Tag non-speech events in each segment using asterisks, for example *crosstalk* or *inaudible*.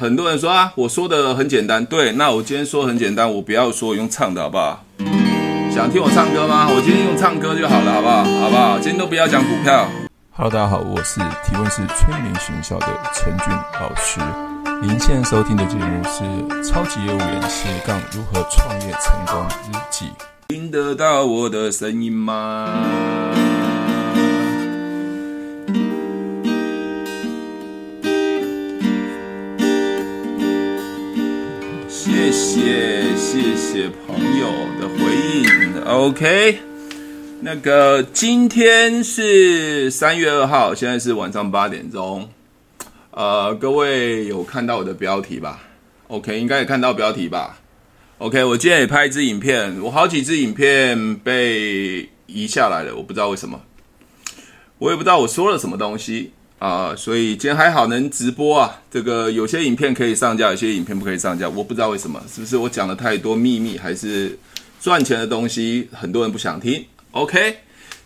很多人说啊，我说的很简单，对，那我今天说很简单，我不要说用唱的好不好？想听我唱歌吗？我今天用唱歌就好了，好不好？好不好？今天都不要讲股票。Hello，大家好，我是提问是催眠学校的陈俊老师。您现在收听的节目是《超级业务员斜杠如何创业成功日记》。听得到我的声音吗？谢谢谢朋友的回应，OK。那个今天是三月二号，现在是晚上八点钟。呃，各位有看到我的标题吧？OK，应该也看到标题吧？OK，我今天也拍一支影片，我好几支影片被移下来了，我不知道为什么，我也不知道我说了什么东西。啊，所以今天还好能直播啊。这个有些影片可以上架，有些影片不可以上架，我不知道为什么，是不是我讲了太多秘密，还是赚钱的东西很多人不想听？OK，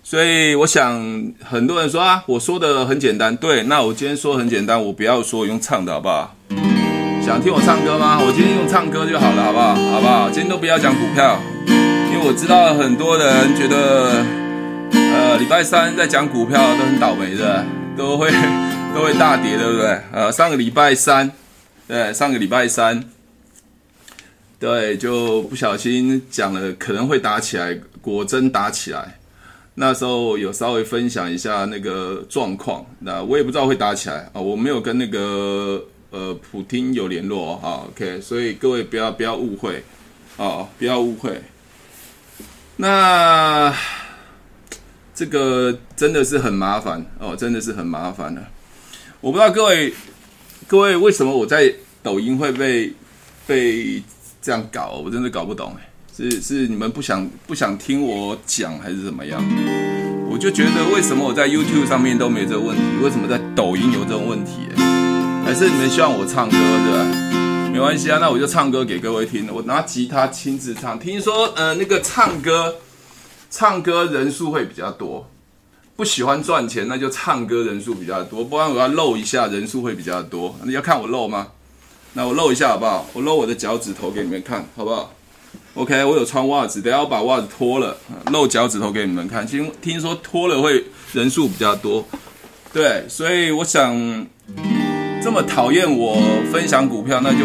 所以我想很多人说啊，我说的很简单，对，那我今天说很简单，我不要说用唱的好不好？想听我唱歌吗？我今天用唱歌就好了，好不好？好不好？今天都不要讲股票，因为我知道很多人觉得，呃，礼拜三在讲股票都很倒霉的。都会 *laughs* 都会大跌，对不对？呃，上个礼拜三，对，上个礼拜三，对，就不小心讲了，可能会打起来，果真打起来。那时候有稍微分享一下那个状况，那我也不知道会打起来啊，我没有跟那个呃普丁有联络啊，OK，所以各位不要不要误会啊，不要误会。那。这个真的是很麻烦哦，真的是很麻烦的。我不知道各位各位为什么我在抖音会被被这样搞，我真的搞不懂。是是你们不想不想听我讲还是怎么样？我就觉得为什么我在 YouTube 上面都没这个问题，为什么在抖音有这种问题？还是你们希望我唱歌对吧？没关系啊，那我就唱歌给各位听。我拿吉他亲自唱。听说呃那个唱歌。唱歌人数会比较多，不喜欢赚钱，那就唱歌人数比较多。不然我要露一下，人数会比较多。你要看我露吗？那我露一下好不好？我露我的脚趾头给你们看，好不好？OK，我有穿袜子，等下我把袜子脱了，露脚趾头给你们看。听听说脱了会人数比较多，对，所以我想这么讨厌我分享股票，那就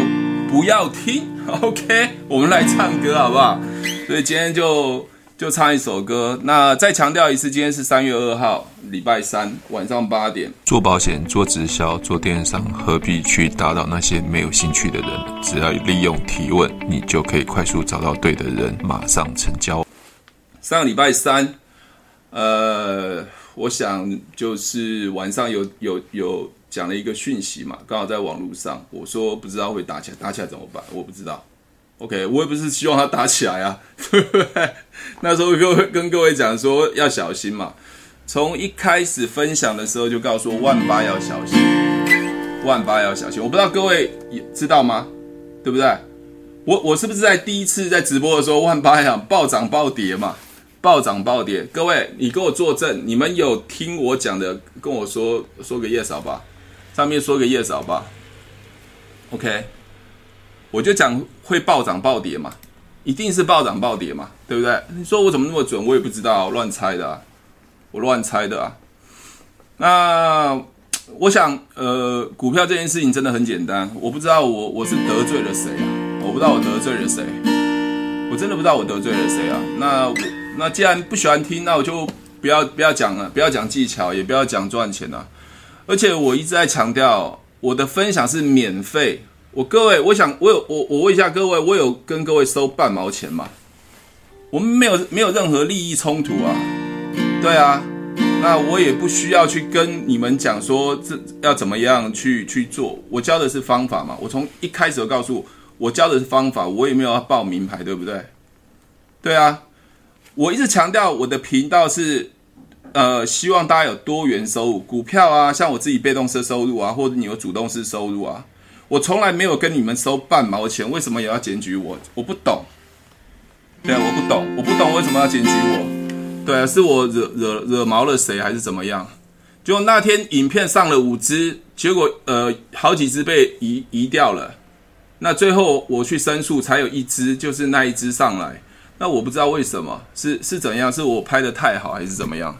不要听。*laughs* OK，我们来唱歌好不好？所以今天就。就唱一首歌。那再强调一次，今天是三月二号，礼拜三晚上八点。做保险、做直销、做电商，何必去打扰那些没有兴趣的人？只要利用提问，你就可以快速找到对的人，马上成交。上个礼拜三，呃，我想就是晚上有有有讲了一个讯息嘛，刚好在网络上，我说不知道会打起来，打起来怎么办？我不知道。OK，我也不是希望他打起来啊，对不对？那时候各位跟各位讲说要小心嘛，从一开始分享的时候就告诉我万八要小心，万八要小心。我不知道各位知道吗？对不对？我我是不是在第一次在直播的时候万八要暴涨暴跌嘛？暴涨暴跌，各位你给我作证，你们有听我讲的，跟我说说个 yes 好吧？上面说个 yes 好吧？OK。我就讲会暴涨暴跌嘛，一定是暴涨暴跌嘛，对不对？你说我怎么那么准？我也不知道，乱猜的啊，我乱猜的啊。那我想，呃，股票这件事情真的很简单。我不知道我我是得罪了谁啊？我不知道我得罪了谁，我真的不知道我得罪了谁啊。那我那既然不喜欢听，那我就不要不要讲了，不要讲技巧，也不要讲赚钱了。而且我一直在强调，我的分享是免费。我各位，我想我有我我问一下各位，我有跟各位收半毛钱吗？我们没有没有任何利益冲突啊，对啊，那我也不需要去跟你们讲说这要怎么样去去做，我教的是方法嘛，我从一开始就告诉我教的是方法，我也没有要报名牌，对不对？对啊，我一直强调我的频道是呃希望大家有多元收入，股票啊，像我自己被动式收入啊，或者你有主动式收入啊。我从来没有跟你们收半毛钱，为什么也要检举我？我不懂，对啊，我不懂，我不懂为什么要检举我？对啊，是我惹惹惹毛了谁，还是怎么样？就那天影片上了五支，结果呃好几支被移移掉了。那最后我去申诉，才有一支，就是那一支上来。那我不知道为什么，是是怎样？是我拍的太好，还是怎么样？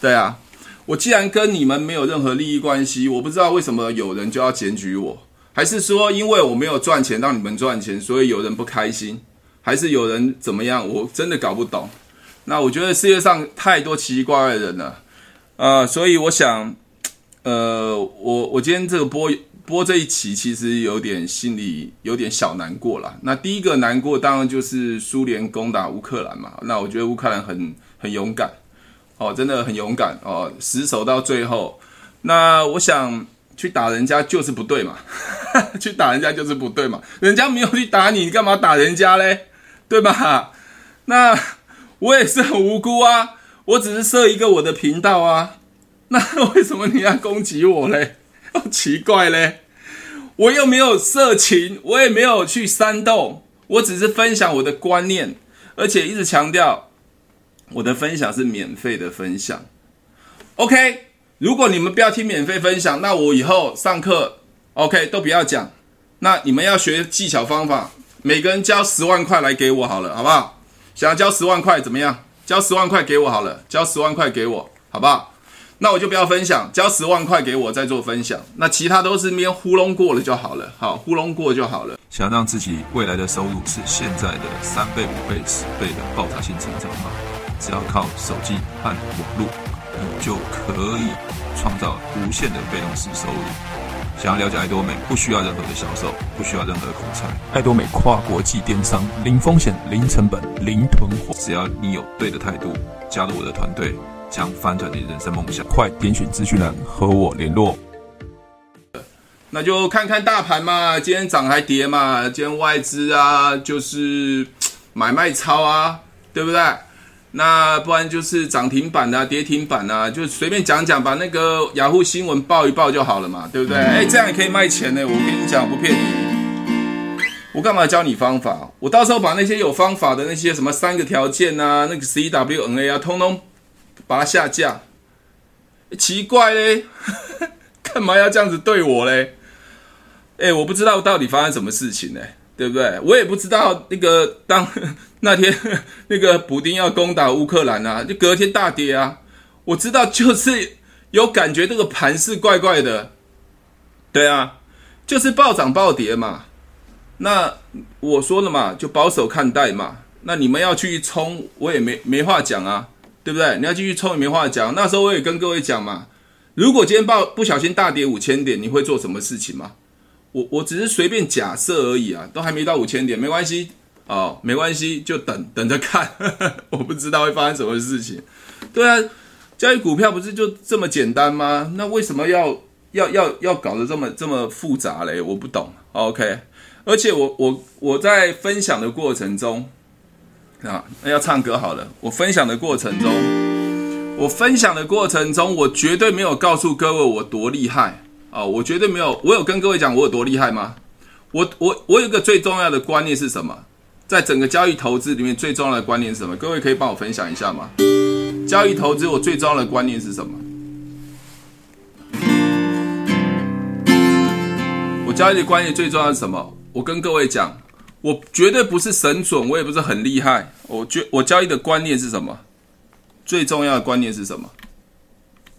对啊，我既然跟你们没有任何利益关系，我不知道为什么有人就要检举我，还是说因为我没有赚钱让你们赚钱，所以有人不开心，还是有人怎么样？我真的搞不懂。那我觉得世界上太多奇奇怪怪的人了，呃，所以我想，呃，我我今天这个播。播这一期其实有点心里有点小难过啦。那第一个难过当然就是苏联攻打乌克兰嘛。那我觉得乌克兰很很勇敢哦，真的很勇敢哦，死守到最后。那我想去打人家就是不对嘛，*laughs* 去打人家就是不对嘛。人家没有去打你，你干嘛打人家嘞？对吧？那我也是很无辜啊，我只是设一个我的频道啊。*laughs* 那为什么你要攻击我嘞？好 *laughs* 奇怪嘞！我又没有色情，我也没有去煽动，我只是分享我的观念，而且一直强调我的分享是免费的分享。OK，如果你们不要听免费分享，那我以后上课 OK 都不要讲。那你们要学技巧方法，每个人交十万块来给我好了，好不好？想要交十万块怎么样？交十万块给我好了，交十万块给我，好不好？那我就不要分享，交十万块给我再做分享。那其他都是边糊弄过了就好了，好，糊弄过就好了。想让自己未来的收入是现在的三倍、五倍、十倍的爆炸性成长吗？只要靠手机和网络，你就可以创造无限的被动式收入。想要了解爱多美，不需要任何的销售，不需要任何的口才。艾多美跨国际电商，零风险、零成本、零囤货。只要你有对的态度，加入我的团队。将翻转你人生梦想，快点选资讯栏和我联络。那就看看大盘嘛，今天涨还跌嘛？今天外资啊，就是买卖超啊，对不对？那不然就是涨停板啊，跌停板啊，就随便讲讲，把那个雅虎新闻报一报就好了嘛，对不对？哎、嗯，这样也可以卖钱呢。我跟你讲，不骗你，我干嘛教你方法？我到时候把那些有方法的那些什么三个条件啊，那个 CWNA 啊，通通。把它下架，奇怪嘞，*laughs* 干嘛要这样子对我嘞？哎，我不知道到底发生什么事情呢，对不对？我也不知道那个当 *laughs* 那天 *laughs* 那个普丁要攻打乌克兰啊，就隔天大跌啊。我知道就是有感觉这个盘是怪怪的，对啊，就是暴涨暴跌嘛。那我说了嘛，就保守看待嘛。那你们要去冲，我也没没话讲啊。对不对？你要继续冲也没话讲。那时候我也跟各位讲嘛，如果今天报不小心大跌五千点，你会做什么事情吗？我我只是随便假设而已啊，都还没到五千点，没关系哦，没关系，就等等着看呵呵。*laughs* 我不知道会发生什么事情。对啊，交易股票不是就这么简单吗？那为什么要要要要搞得这么这么复杂嘞？我不懂。OK，而且我我我在分享的过程中。啊，那要唱歌好了。我分享的过程中，我分享的过程中，我绝对没有告诉各位我多厉害啊！我绝对没有，我有跟各位讲我有多厉害吗？我我我有个最重要的观念是什么？在整个交易投资里面最重要的观念是什么？各位可以帮我分享一下吗？交易投资我最重要的观念是什么？我交易的观念最重要是什么？我跟各位讲。我绝对不是神准，我也不是很厉害。我觉我交易的观念是什么？最重要的观念是什么？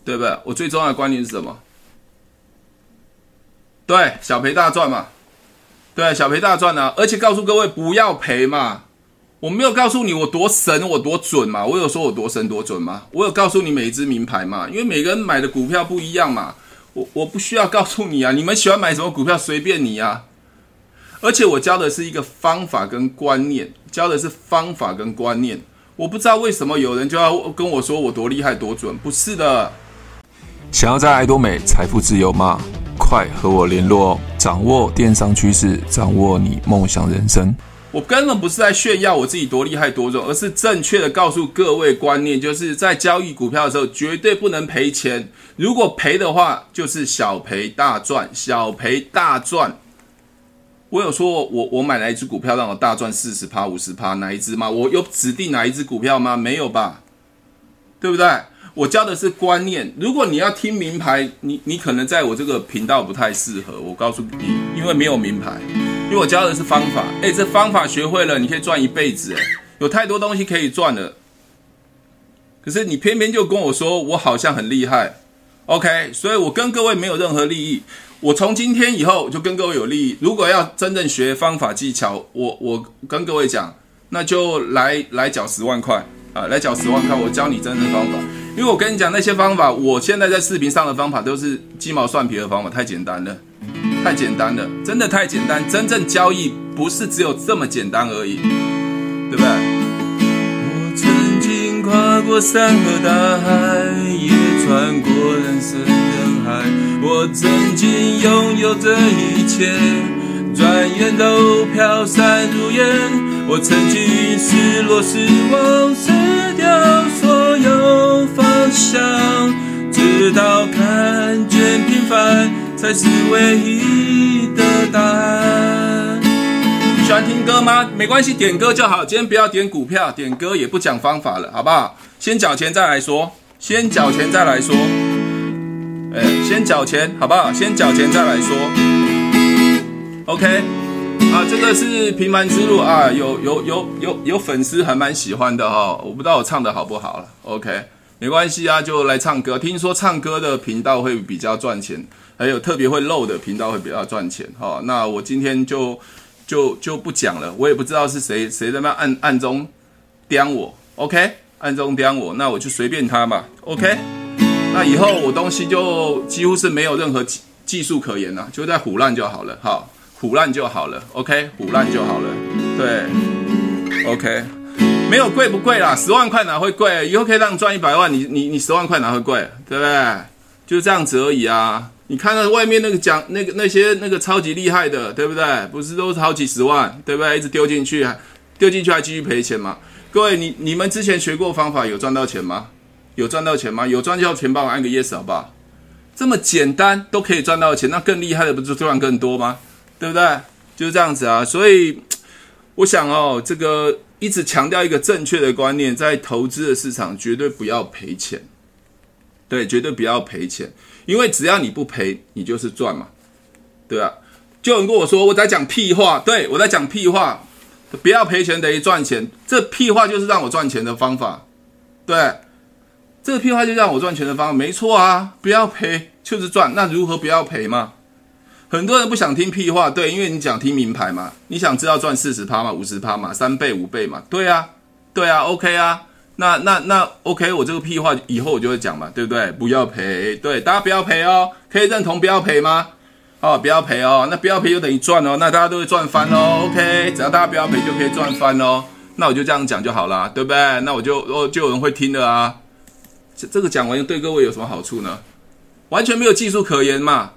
对不对？我最重要的观念是什么？对，小赔大赚嘛。对，小赔大赚啊！而且告诉各位不要赔嘛。我没有告诉你我多神，我多准嘛。我有说我多神多准吗？我有告诉你每一支名牌嘛？因为每个人买的股票不一样嘛。我我不需要告诉你啊。你们喜欢买什么股票随便你啊。而且我教的是一个方法跟观念，教的是方法跟观念。我不知道为什么有人就要跟我说我多厉害多准，不是的。想要在爱多美财富自由吗？快和我联络哦！掌握电商趋势，掌握你梦想人生。我根本不是在炫耀我自己多厉害多准，而是正确的告诉各位观念，就是在交易股票的时候绝对不能赔钱。如果赔的话，就是小赔大赚，小赔大赚。我有说我我买哪一只股票让我大赚四十趴五十趴哪一只吗？我有指定哪一只股票吗？没有吧，对不对？我教的是观念。如果你要听名牌，你你可能在我这个频道不太适合。我告诉你，因为没有名牌，因为我教的是方法。诶，这方法学会了，你可以赚一辈子。诶，有太多东西可以赚了。可是你偏偏就跟我说，我好像很厉害。OK，所以我跟各位没有任何利益。我从今天以后就跟各位有利益。如果要真正学方法技巧，我我跟各位讲，那就来来缴十万块啊，来缴十万块，我教你真正方法。因为我跟你讲那些方法，我现在在视频上的方法都是鸡毛蒜皮的方法，太简单了，太简单了，真的太简单。真正交易不是只有这么简单而已，对不对？我曾经跨过山和大海，也穿过人生人海。我曾经拥有这一切，转眼都飘散如烟。我曾经失落失望，失掉所有有方向，直到看见平凡才是唯一的答案。喜欢听歌吗？没关系，点歌就好。今天不要点股票，点歌也不讲方法了，好不好？先缴钱再来说，先缴钱再来说。哎，先缴钱，好不好？先缴钱再来说。OK。啊，这个是平凡之路啊，有有有有有粉丝还蛮喜欢的哈、哦，我不知道我唱的好不好了，OK，没关系啊，就来唱歌。听说唱歌的频道会比较赚钱，还有特别会漏的频道会比较赚钱哈、哦。那我今天就就就不讲了，我也不知道是谁谁在那暗暗中刁我，OK，暗中刁我，那我就随便他吧，OK。那以后我东西就几乎是没有任何技技术可言了，就在唬烂就好了，好。腐烂就好了，OK，腐烂就好了，对，OK，没有贵不贵啦，十万块哪会贵？以后可以让你赚一百万，你你你十万块哪会贵？对不对？就这样子而已啊！你看看外面那个讲那个那些那个超级厉害的，对不对？不是都是好几十万，对不对？一直丢进去，丢进去还继续赔钱吗？各位，你你们之前学过方法有赚到钱吗？有赚到钱吗？有赚到钱帮我按个 yes 好不好？这么简单都可以赚到钱，那更厉害的不是赚更多吗？对不对？就是这样子啊，所以我想哦，这个一直强调一个正确的观念，在投资的市场绝对不要赔钱，对，绝对不要赔钱，因为只要你不赔，你就是赚嘛，对啊。就有人跟我说我在讲屁话，对，我在讲屁话，不要赔钱等于赚钱，这屁话就是让我赚钱的方法，对，这个屁话就让我赚钱的方法，没错啊，不要赔就是赚，那如何不要赔嘛？很多人不想听屁话，对，因为你讲听名牌嘛，你想知道赚四十趴嘛，五十趴嘛，三倍五倍嘛，对啊，对啊，OK 啊，那那那 OK，我这个屁话以后我就会讲嘛，对不对？不要赔，对，大家不要赔哦，可以认同不要赔吗？哦，不要赔哦，那不要赔就等于赚哦，那大家都会赚翻哦，OK，只要大家不要赔就可以赚翻哦，那我就这样讲就好了，对不对？那我就哦就有人会听的啊，这这个讲完对各位有什么好处呢？完全没有技术可言嘛。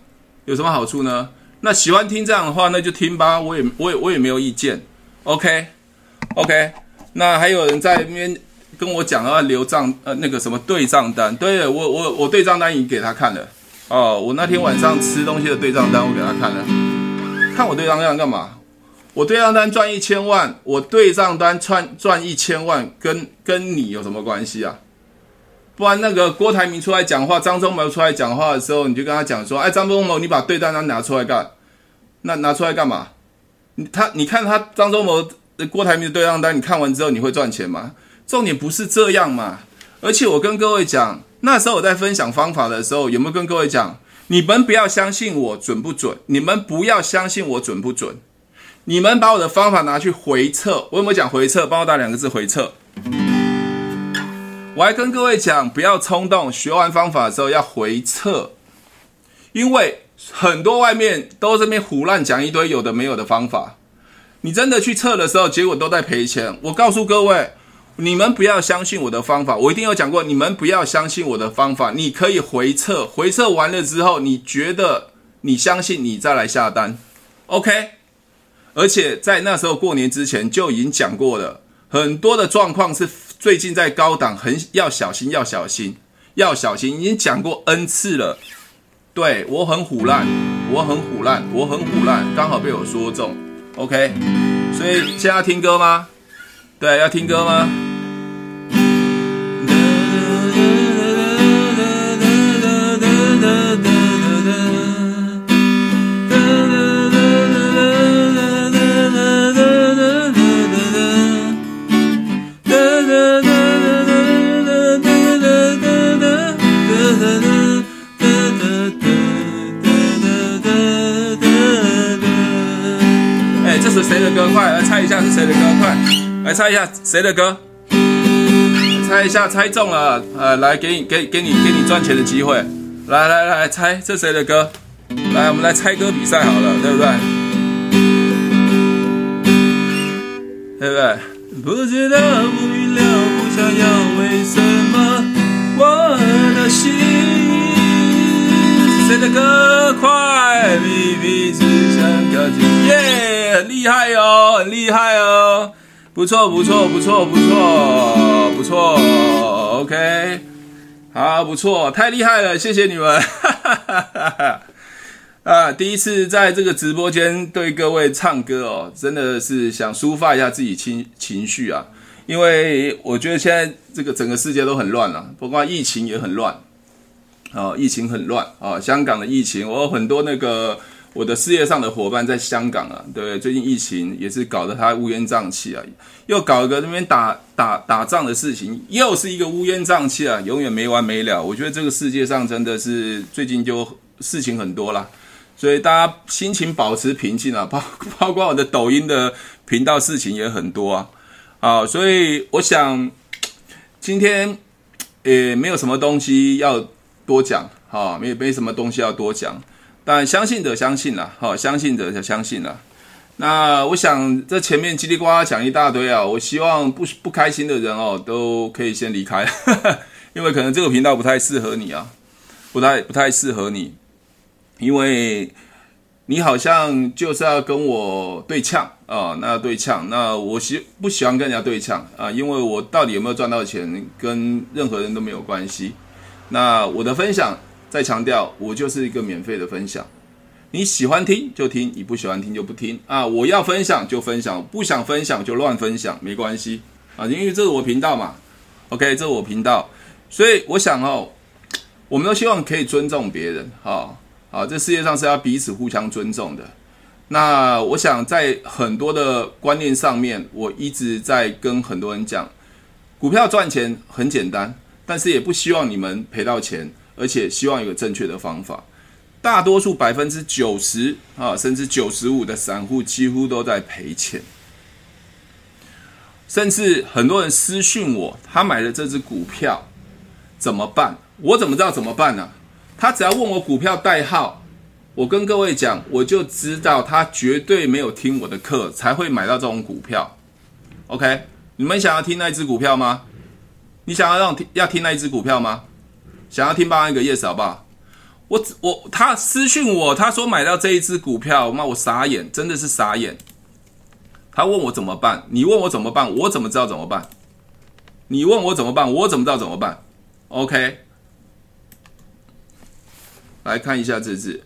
有什么好处呢？那喜欢听这样的话，那就听吧。我也，我也，我也没有意见。OK，OK。那还有人在那边跟我讲要留账，呃，那个什么对账单。对，我，我，我对账单已经给他看了。哦，我那天晚上吃东西的对账单我给他看了。看我对账单干嘛？我对账单赚一千万，我对账单赚赚一千万，跟跟你有什么关系啊？不然那个郭台铭出来讲话，张忠谋出来讲话的时候，你就跟他讲说：“哎，张忠谋，你把对账单拿出来干？那拿出来干嘛？他你看他张忠谋、郭台铭的对账单，你看完之后你会赚钱吗？重点不是这样嘛！而且我跟各位讲，那时候我在分享方法的时候，有没有跟各位讲？你们不要相信我准不准？你们不要相信我准不准？你们把我的方法拿去回测，我有没有讲回测？帮我打两个字回测。我还跟各位讲，不要冲动，学完方法的时候要回测，因为很多外面都这边胡乱讲一堆有的没有的方法，你真的去测的时候，结果都在赔钱。我告诉各位，你们不要相信我的方法，我一定有讲过，你们不要相信我的方法，你可以回测，回测完了之后，你觉得你相信，你再来下单，OK？而且在那时候过年之前就已经讲过了，很多的状况是。最近在高档，很要小心，要小心，要小心，已经讲过 N 次了。对，我很虎烂，我很虎烂，我很虎烂，刚好被我说中。OK，所以现在要听歌吗？对，要听歌吗？快来猜一下是谁的歌？快来猜一下谁的歌？猜一下，猜中了，呃，来给你给给你给你赚钱的机会。来来来，猜这谁的歌？来，我们来猜歌比赛好了，对不对？对不对？不知道，不明了，不想要，为什么我的心？谁的歌？快，秘密只想靠近。耶，很厉害哦，很厉害哦，不错，不错，不错，不错，不错，OK，好，不错，太厉害了，谢谢你们。哈哈哈哈哈啊，第一次在这个直播间对各位唱歌哦，真的是想抒发一下自己情情绪啊，因为我觉得现在这个整个世界都很乱了，不光疫情也很乱，啊，疫情很乱啊，香港的疫情，我有很多那个我的事业上的伙伴在香港啊，对，最近疫情也是搞得他乌烟瘴气啊，又搞一个那边打打打仗的事情，又是一个乌烟瘴气啊，永远没完没了。我觉得这个世界上真的是最近就事情很多啦。所以大家心情保持平静啊，*laughs* 包包括我的抖音的频道事情也很多啊，啊，所以我想今天也没有什么东西要多讲，哈，没没什么东西要多讲，但相信者相信啦，哈，相信者就相信啦。那我想这前面叽里呱啦讲一大堆啊，我希望不不开心的人哦都可以先离开，*laughs* 因为可能这个频道不太适合你啊，不太不太适合你。因为你好像就是要跟我对呛啊，那对呛，那我喜不喜欢跟人家对呛啊？因为我到底有没有赚到钱，跟任何人都没有关系。那我的分享再强调，我就是一个免费的分享，你喜欢听就听，你不喜欢听就不听啊。我要分享就分享，不想分享就乱分享，没关系啊，因为这是我频道嘛。OK，这是我频道，所以我想哦，我们都希望可以尊重别人哈。啊，这世界上是要彼此互相尊重的。那我想在很多的观念上面，我一直在跟很多人讲，股票赚钱很简单，但是也不希望你们赔到钱，而且希望有个正确的方法。大多数百分之九十啊，甚至九十五的散户几乎都在赔钱，甚至很多人私讯我，他买了这只股票怎么办？我怎么知道怎么办呢？他只要问我股票代号，我跟各位讲，我就知道他绝对没有听我的课才会买到这种股票。OK，你们想要听那只股票吗？你想要让听要听那一只股票吗？想要听，八万个 yes 好不好？我我他私讯我，他说买到这一只股票，妈我傻眼，真的是傻眼。他问我怎么办？你问我怎么办？我怎么知道怎么办？你问我怎么办？我怎么知道怎么办？OK。来看一下这只，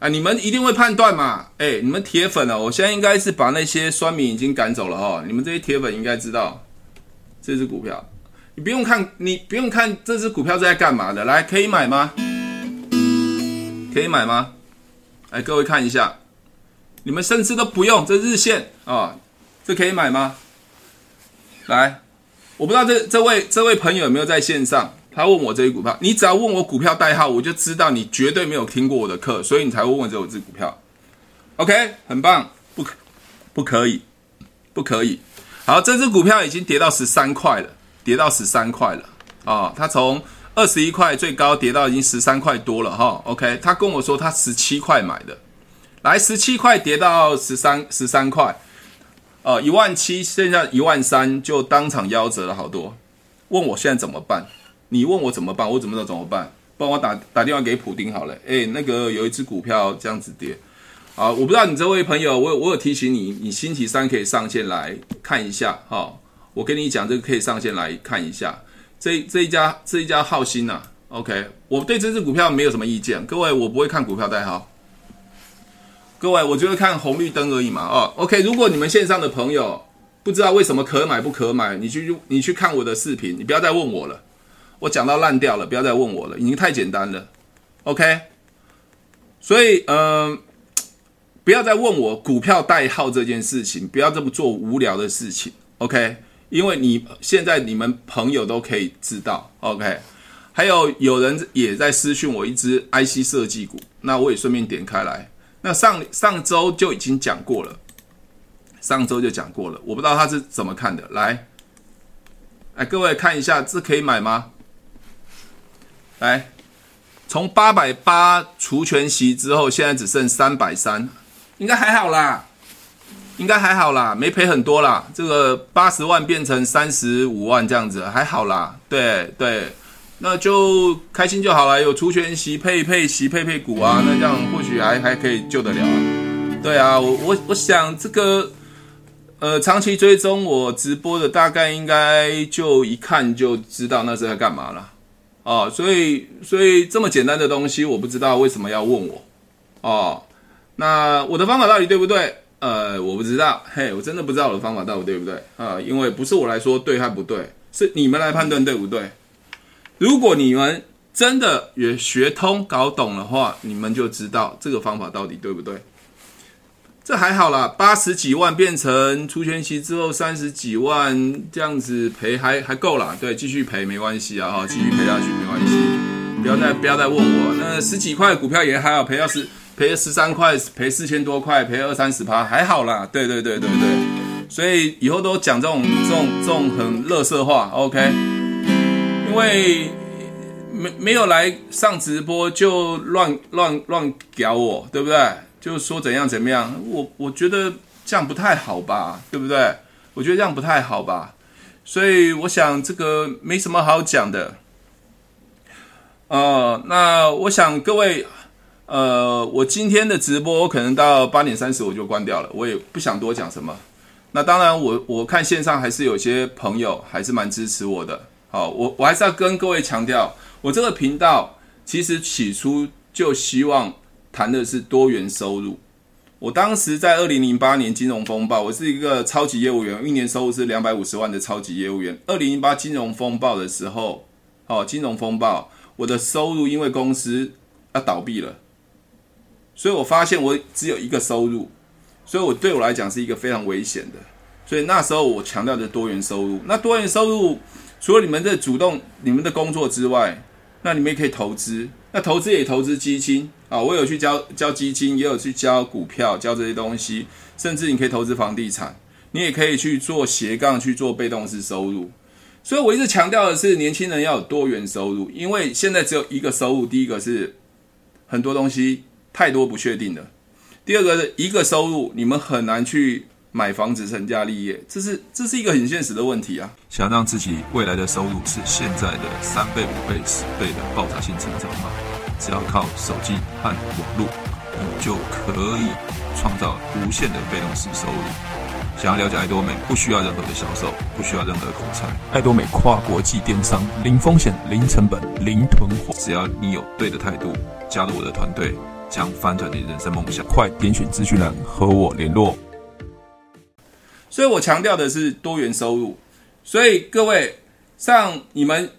啊，你们一定会判断嘛？哎，你们铁粉啊，我现在应该是把那些酸民已经赶走了哈。你们这些铁粉应该知道这只股票，你不用看，你不用看这只股票在干嘛的。来，可以买吗？可以买吗？来，各位看一下，你们甚至都不用这日线啊，这可以买吗？来，我不知道这这位这位朋友有没有在线上。他问我这一股票，你只要问我股票代号，我就知道你绝对没有听过我的课，所以你才会问这我这股票。OK，很棒，不可不可以，不可以。好，这只股票已经跌到十三块了，跌到十三块了啊、哦！它从二十一块最高跌到已经十三块多了哈、OK，他跟我说他十七块买的，来十七块跌到十三十三块，呃，一万七，剩下一万三，就当场夭折了好多。问我现在怎么办？你问我怎么办？我怎么知道怎么办？帮我打打电话给普丁好了。诶，那个有一只股票这样子跌，啊，我不知道你这位朋友，我有我有提醒你，你星期三可以上线来看一下哈。我跟你讲，这个可以上线来看一下。这这一家这一家浩鑫呐，OK，我对这只股票没有什么意见。各位，我不会看股票代号。各位，我就会看红绿灯而已嘛。哦，OK，如果你们线上的朋友不知道为什么可买不可买，你去你去看我的视频，你不要再问我了。我讲到烂掉了，不要再问我了，已经太简单了，OK。所以，嗯、不要再问我股票代号这件事情，不要这么做无聊的事情，OK。因为你现在你们朋友都可以知道，OK。还有有人也在私讯我一支 IC 设计股，那我也顺便点开来。那上上周就已经讲过了上周就讲过了，我不知道他是怎么看的。来，哎，各位看一下，这可以买吗？来，从八百八除权息之后，现在只剩三百三，应该还好啦，应该还好啦，没赔很多啦。这个八十万变成三十五万这样子，还好啦。对对，那就开心就好了。有除权息配配息配配股啊，那这样或许还还可以救得了啊。对啊，我我我想这个，呃，长期追踪我直播的，大概应该就一看就知道那是在干嘛了。哦，所以所以这么简单的东西，我不知道为什么要问我。哦，那我的方法到底对不对？呃，我不知道。嘿，我真的不知道我的方法到底对不对啊？因为不是我来说对还不对，是你们来判断对不对。如果你们真的也学通搞懂的话，你们就知道这个方法到底对不对。这还好啦，八十几万变成除权息之后三十几万，这样子赔还还够啦。对，继续赔没关系啊，哈，继续赔下去没关系。不要再不要再问我，那十几块股票也还好，赔到十赔十三块，赔四千多块，赔二三十趴还好啦。对对对对对，所以以后都讲这种这种这种很垃圾话，OK？因为没没有来上直播就乱乱乱搞我，对不对？就说怎样怎么样，我我觉得这样不太好吧，对不对？我觉得这样不太好吧，所以我想这个没什么好讲的。呃，那我想各位，呃，我今天的直播可能到八点三十我就关掉了，我也不想多讲什么。那当然我，我看线上还是有些朋友还是蛮支持我的。好，我我还是要跟各位强调，我这个频道其实起初就希望。谈的是多元收入。我当时在二零零八年金融风暴，我是一个超级业务员，一年收入是两百五十万的超级业务员。二零零八金融风暴的时候，哦，金融风暴，我的收入因为公司要倒闭了，所以我发现我只有一个收入，所以我对我来讲是一个非常危险的。所以那时候我强调的多元收入，那多元收入除了你们的主动、你们的工作之外，那你们也可以投资。那投资也投资基金啊，我有去交交基金，也有去交股票，交这些东西，甚至你可以投资房地产，你也可以去做斜杠，去做被动式收入。所以我一直强调的是，年轻人要有多元收入，因为现在只有一个收入。第一个是很多东西太多不确定的，第二个是一个收入，你们很难去买房子成家立业，这是这是一个很现实的问题啊。想让自己未来的收入是现在的三倍、五倍、十倍的爆炸性成长吗？只要靠手机和网络，你就可以创造无限的被动式收入。想要了解爱多美，不需要任何的销售，不需要任何口才。爱多美跨国际电商，零风险、零成本、零囤货。只要你有对的态度，加入我的团队，将翻转你的人生梦想。快点选资讯栏和我联络。所以我强调的是多元收入。所以各位，像你们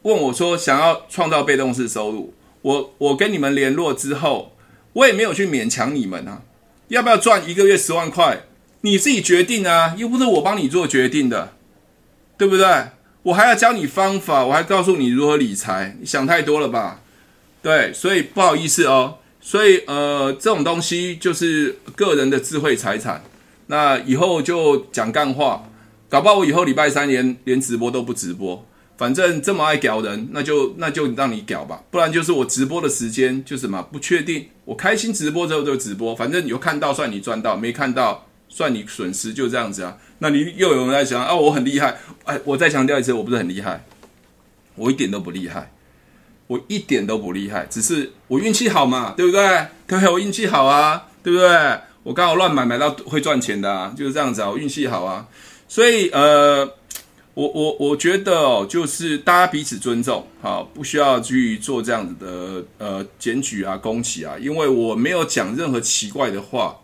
问我说想要创造被动式收入。我我跟你们联络之后，我也没有去勉强你们啊，要不要赚一个月十万块，你自己决定啊，又不是我帮你做决定的，对不对？我还要教你方法，我还告诉你如何理财，你想太多了吧？对，所以不好意思哦，所以呃，这种东西就是个人的智慧财产，那以后就讲干话，搞不好我以后礼拜三连连直播都不直播。反正这么爱屌人，那就那就让你屌吧，不然就是我直播的时间就什么不确定。我开心直播之后就直播，反正你有看到算你赚到，没看到算你损失，就这样子啊。那你又有人在想啊，我很厉害，哎，我再强调一次，我不是很厉害，我一点都不厉害，我一点都不厉害，只是我运气好嘛，对不对？对，我运气好啊，对不对？我刚好乱买买到会赚钱的啊，就是这样子啊，我运气好啊，所以呃。我我我觉得哦，就是大家彼此尊重，好，不需要去做这样子的呃检举啊、攻击啊，因为我没有讲任何奇怪的话，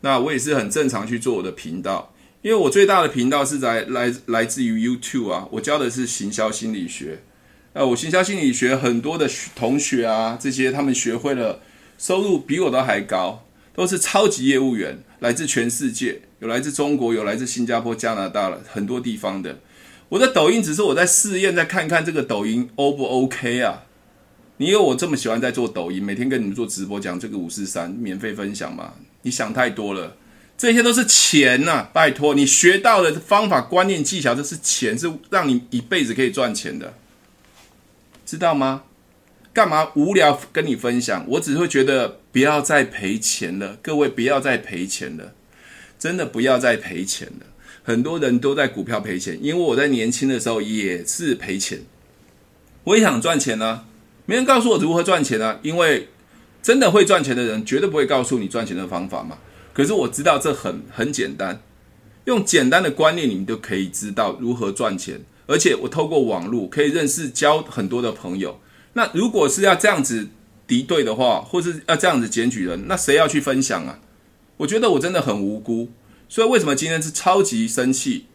那我也是很正常去做我的频道，因为我最大的频道是在来来自于 YouTube 啊，我教的是行销心理学，呃，我行销心理学很多的同学啊，这些他们学会了，收入比我都还高，都是超级业务员，来自全世界，有来自中国，有来自新加坡、加拿大了很多地方的。我的抖音只是我在试验，再看看这个抖音 O 不 OK 啊？你有我这么喜欢在做抖音，每天跟你们做直播，讲这个五四三免费分享吗？你想太多了。这些都是钱呐、拜托，你学到的方法、观念、技巧，这是钱，是让你一辈子可以赚钱的，知道吗？干嘛无聊跟你分享？我只会觉得不要再赔钱了，各位不要再赔钱了，真的不要再赔钱了。很多人都在股票赔钱，因为我在年轻的时候也是赔钱。我也想赚钱啊，没人告诉我如何赚钱啊，因为真的会赚钱的人绝对不会告诉你赚钱的方法嘛。可是我知道这很很简单，用简单的观念，你们都可以知道如何赚钱。而且我透过网络可以认识交很多的朋友。那如果是要这样子敌对的话，或是要这样子检举人，那谁要去分享啊？我觉得我真的很无辜。所以为什么今天是超级生气？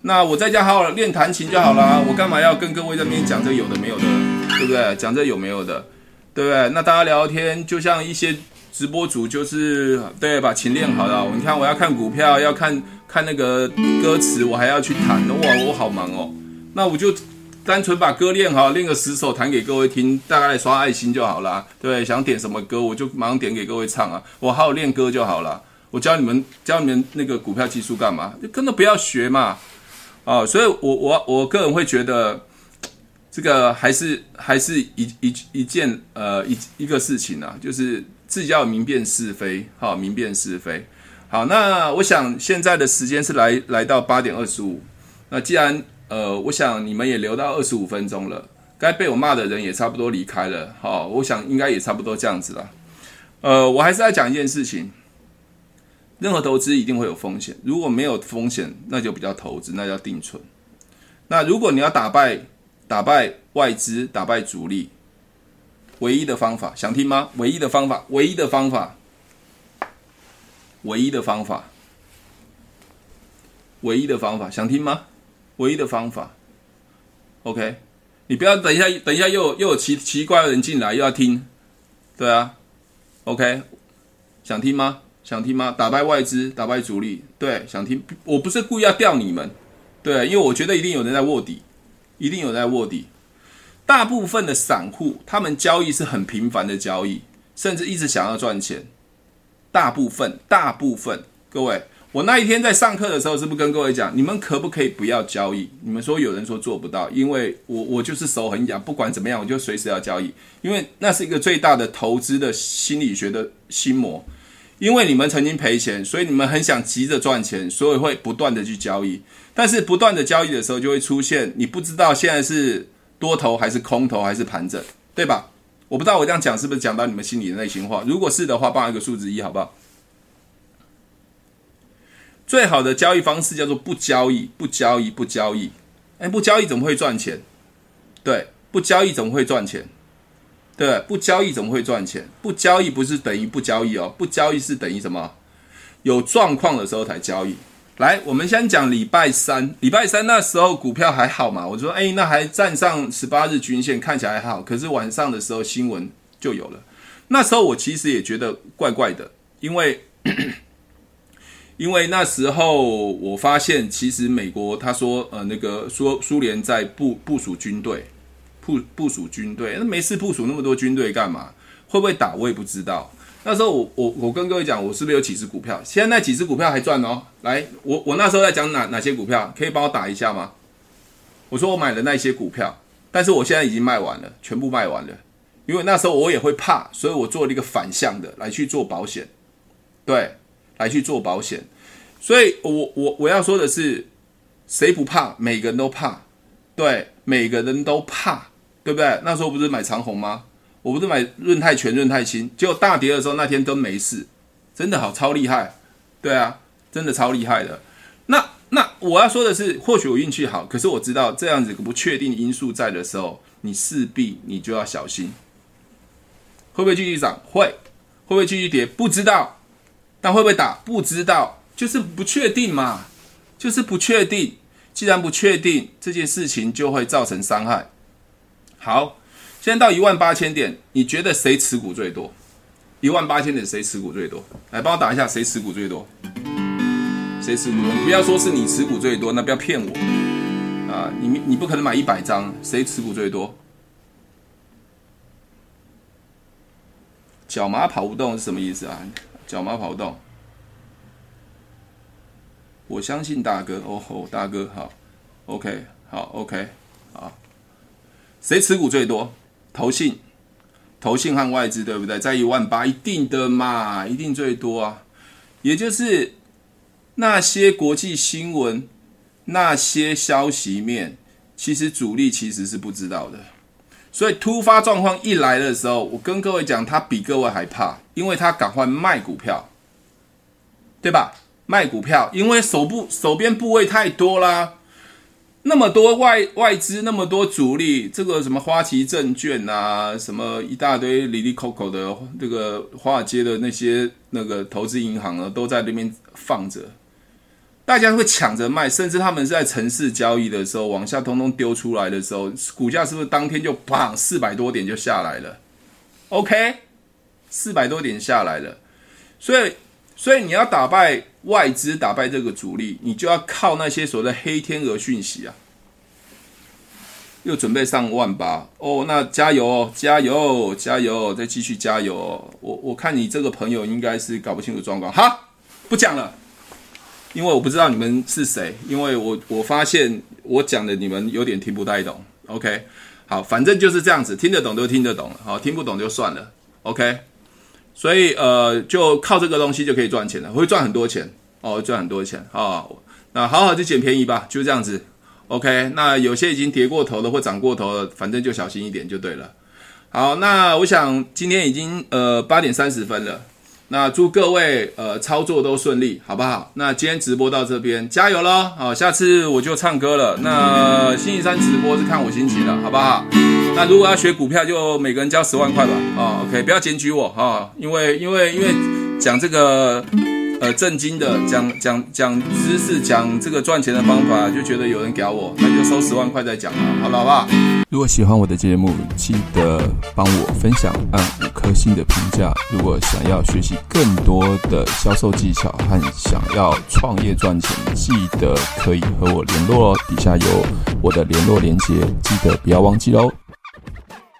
那我在家好好练弹琴就好啦。我干嘛要跟各位在那边讲这有的没有的，对不对？讲这有没有的，对不对？那大家聊天就像一些。直播主就是对，把琴练好了。你看，我要看股票，要看看那个歌词，我还要去弹。哇，我好忙哦。那我就单纯把歌练好，练个十首弹给各位听，大概刷爱心就好了。对，想点什么歌，我就马上点给各位唱啊。我好好练歌就好了。我教你们教你们那个股票技术干嘛？就根本不要学嘛。啊，所以我我我个人会觉得，这个还是还是一一一件呃一一个事情啊，就是。自己要明辨是非，好，明辨是非。好，那我想现在的时间是来来到八点二十五。那既然呃，我想你们也留到二十五分钟了，该被我骂的人也差不多离开了。好，我想应该也差不多这样子了。呃，我还是要讲一件事情，任何投资一定会有风险，如果没有风险，那就不叫投资，那叫定存。那如果你要打败打败外资，打败主力。唯一的方法，想听吗？唯一的方法，唯一的方法，唯一的方法，唯一的方法，想听吗？唯一的方法，OK，你不要等一下，等一下又又有奇奇怪的人进来又要听，对啊，OK，想听吗？想听吗？打败外资，打败主力，对，想听。我不是故意要钓你们，对，因为我觉得一定有人在卧底，一定有人在卧底。大部分的散户，他们交易是很频繁的交易，甚至一直想要赚钱。大部分，大部分，各位，我那一天在上课的时候，是不是跟各位讲，你们可不可以不要交易？你们说有人说做不到，因为我我就是手很痒，不管怎么样，我就随时要交易，因为那是一个最大的投资的心理学的心魔。因为你们曾经赔钱，所以你们很想急着赚钱，所以会不断的去交易。但是不断的交易的时候，就会出现你不知道现在是。多头还是空头还是盘整，对吧？我不知道我这样讲是不是讲到你们心里的内心话。如果是的话，报一个数字一，好不好？最好的交易方式叫做不交易，不交易，不交易。哎，不交易怎么会赚钱？对，不交易怎么会赚钱？对，不交易怎么会赚钱？不交易不是等于不交易哦，不交易是等于什么？有状况的时候才交易。来，我们先讲礼拜三。礼拜三那时候股票还好嘛？我说，哎，那还站上十八日均线，看起来还好。可是晚上的时候新闻就有了。那时候我其实也觉得怪怪的，因为因为那时候我发现，其实美国他说，呃，那个说苏联在部部署军队，部部署军队，那没事部署那么多军队干嘛？会不会打我也不知道。那时候我我我跟各位讲，我是不是有几只股票？现在那几只股票还赚哦。来，我我那时候在讲哪哪些股票，可以帮我打一下吗？我说我买了那些股票，但是我现在已经卖完了，全部卖完了。因为那时候我也会怕，所以我做了一个反向的来去做保险，对，来去做保险。所以我我我要说的是，谁不怕？每个人都怕，对，每个人都怕，对不对？那时候不是买长虹吗？我不是买润泰全、润泰新，结果大跌的时候那天都没事，真的好超厉害，对啊，真的超厉害的。那那我要说的是，或许我运气好，可是我知道这样子不确定因素在的时候，你势必你就要小心。会不会继续涨？会。会不会继续跌？不知道。但会不会打？不知道。就是不确定嘛，就是不确定。既然不确定，这件事情就会造成伤害。好。现在到一万八千点，你觉得谁持股最多？一万八千点谁持股最多？来帮我打一下，谁持股最多？谁持股最多？不要说是你持股最多，那不要骗我啊！你你不可能买一百张，谁持股最多？脚麻跑不动是什么意思啊？脚麻跑不动，我相信大哥，哦吼，大哥好，OK，好，OK，好。谁持股最多？投信、投信和外资，对不对？在一万八，一定的嘛，一定最多啊。也就是那些国际新闻、那些消息面，其实主力其实是不知道的。所以突发状况一来的时候，我跟各位讲，他比各位还怕，因为他赶快卖股票，对吧？卖股票，因为手部手边部位太多啦。那么多外外资，那么多主力，这个什么花旗证券啊，什么一大堆里里口口的这个华尔街的那些那个投资银行呢，都在那边放着，大家会抢着卖，甚至他们是在城市交易的时候往下通通丢出来的时候，股价是不是当天就砰四百多点就下来了？OK，四百多点下来了，所以所以你要打败。外资打败这个主力，你就要靠那些所谓的黑天鹅讯息啊！又准备上万八哦，那加油，加油，加油，再继续加油！我我看你这个朋友应该是搞不清楚状况，哈，不讲了，因为我不知道你们是谁，因为我我发现我讲的你们有点听不太懂。OK，好，反正就是这样子，听得懂就听得懂了，好，听不懂就算了。OK。所以呃，就靠这个东西就可以赚钱了，会赚很多钱哦，赚很多钱啊、哦。那好好就捡便宜吧，就这样子。OK，那有些已经跌过头了或涨过头了，反正就小心一点就对了。好，那我想今天已经呃八点三十分了。那祝各位呃操作都顺利，好不好？那今天直播到这边，加油喽！好，下次我就唱歌了。那星期三直播是看我心情了，好不好？那如果要学股票，就每个人交十万块吧。哦，OK，不要检举我哈、哦，因为因为因为讲这个。呃，正经的讲讲讲知识，讲这个赚钱的方法，就觉得有人屌我，那就收十万块再讲了，好了，好不好？如果喜欢我的节目，记得帮我分享，按五颗星的评价。如果想要学习更多的销售技巧和想要创业赚钱，记得可以和我联络哦，底下有我的联络连接，记得不要忘记哦。